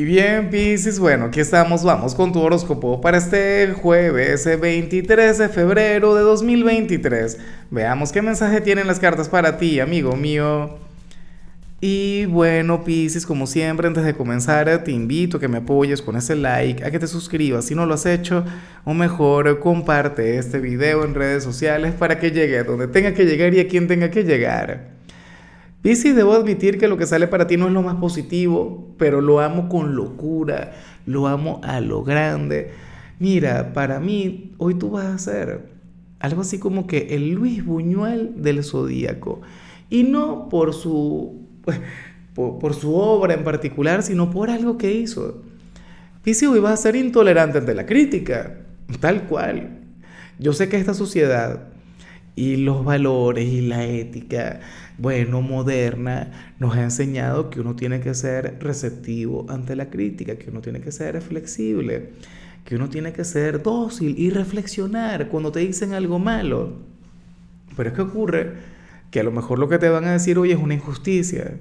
Y bien, Piscis, bueno, aquí estamos, vamos con tu horóscopo para este jueves 23 de febrero de 2023. Veamos qué mensaje tienen las cartas para ti, amigo mío. Y bueno, Piscis, como siempre, antes de comenzar, te invito a que me apoyes con ese like, a que te suscribas si no lo has hecho, o mejor, comparte este video en redes sociales para que llegue a donde tenga que llegar y a quien tenga que llegar. Piscis, debo admitir que lo que sale para ti no es lo más positivo, pero lo amo con locura, lo amo a lo grande. Mira, para mí, hoy tú vas a ser algo así como que el Luis Buñuel del Zodíaco. Y no por su, por, su obra en particular, sino por algo que hizo. Piscis, hoy vas a ser intolerante ante la crítica, tal cual. Yo sé que esta sociedad y los valores y la ética bueno, moderna, nos ha enseñado que uno tiene que ser receptivo ante la crítica, que uno tiene que ser flexible, que uno tiene que ser dócil y reflexionar cuando te dicen algo malo. Pero es que ocurre que a lo mejor lo que te van a decir hoy es una injusticia.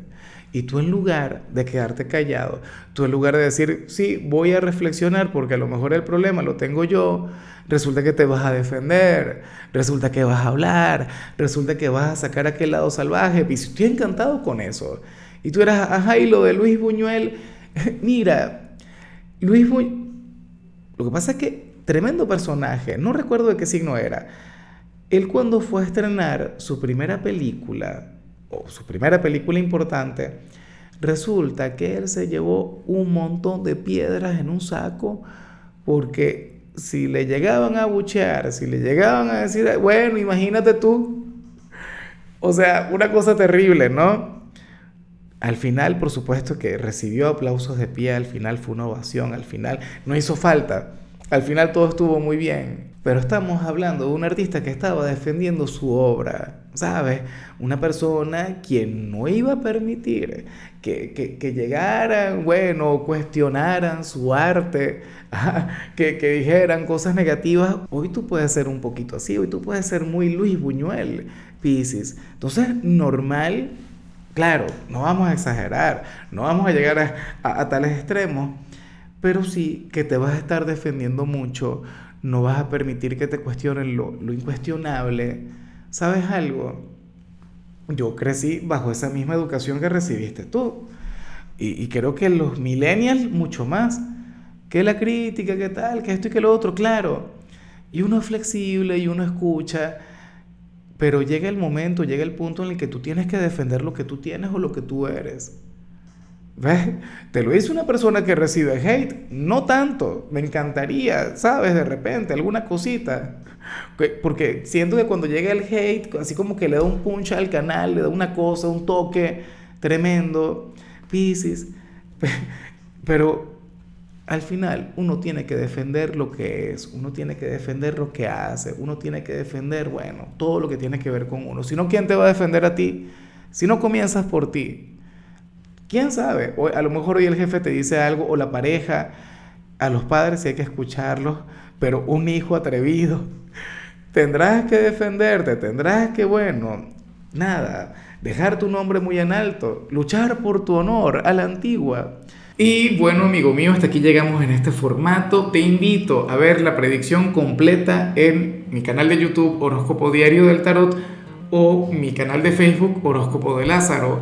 Y tú en lugar de quedarte callado, tú en lugar de decir, sí, voy a reflexionar porque a lo mejor el problema lo tengo yo, resulta que te vas a defender, resulta que vas a hablar, resulta que vas a sacar aquel lado salvaje. Y estoy encantado con eso. Y tú eras, ajá, y lo de Luis Buñuel, mira, Luis Buñuel, lo que pasa es que tremendo personaje, no recuerdo de qué signo era. Él cuando fue a estrenar su primera película, o su primera película importante, resulta que él se llevó un montón de piedras en un saco porque si le llegaban a buchear, si le llegaban a decir, bueno, imagínate tú, o sea, una cosa terrible, ¿no? Al final, por supuesto que recibió aplausos de pie, al final fue una ovación, al final no hizo falta, al final todo estuvo muy bien. Pero estamos hablando de un artista que estaba defendiendo su obra, ¿sabes? Una persona quien no iba a permitir que, que, llegaran, bueno, cuestionaran su arte, que, que dijeran cosas negativas. Hoy tú puedes ser un poquito así, hoy tú puedes ser muy Luis Buñuel, Pisces. Entonces, normal, claro, no vamos a exagerar, no vamos a llegar a, a tales extremos, pero sí que te vas a estar defendiendo mucho no vas a permitir que te cuestionen lo, incuestionable. ¿Sabes algo? Yo crecí bajo esa misma educación que recibiste tú. Y, creo que los millennials mucho más. Que la crítica, que tal, que esto y que lo otro, claro. Y uno es flexible y uno escucha. Pero llega el momento, llega el punto en el que tú tienes que defender lo que tú tienes o lo que tú eres. ¿Ves? Te lo dice una persona que recibe hate. No tanto. Me encantaría, ¿sabes? De repente, alguna cosita. Porque siento que cuando llega el hate, así como que le da un punch al canal, le da una cosa, un toque tremendo. Pisces. Pero al final uno tiene que defender lo que es, uno tiene que defender lo que hace, uno tiene que defender, bueno, todo lo que tiene que ver con uno. Si no, ¿quién te va a defender a ti? Si no comienzas por ti, ¿Quién sabe? A lo mejor hoy el jefe te dice algo o la pareja, a los padres sí hay que escucharlos, pero un hijo atrevido, tendrás que defenderte, tendrás que, bueno, nada, dejar tu nombre muy en alto, luchar por tu honor a la antigua. Y bueno, amigo mío, hasta aquí llegamos en este formato. Te invito a ver la predicción completa en mi canal de YouTube Horóscopo Diario del Tarot o mi canal de Facebook Horóscopo de Lázaro.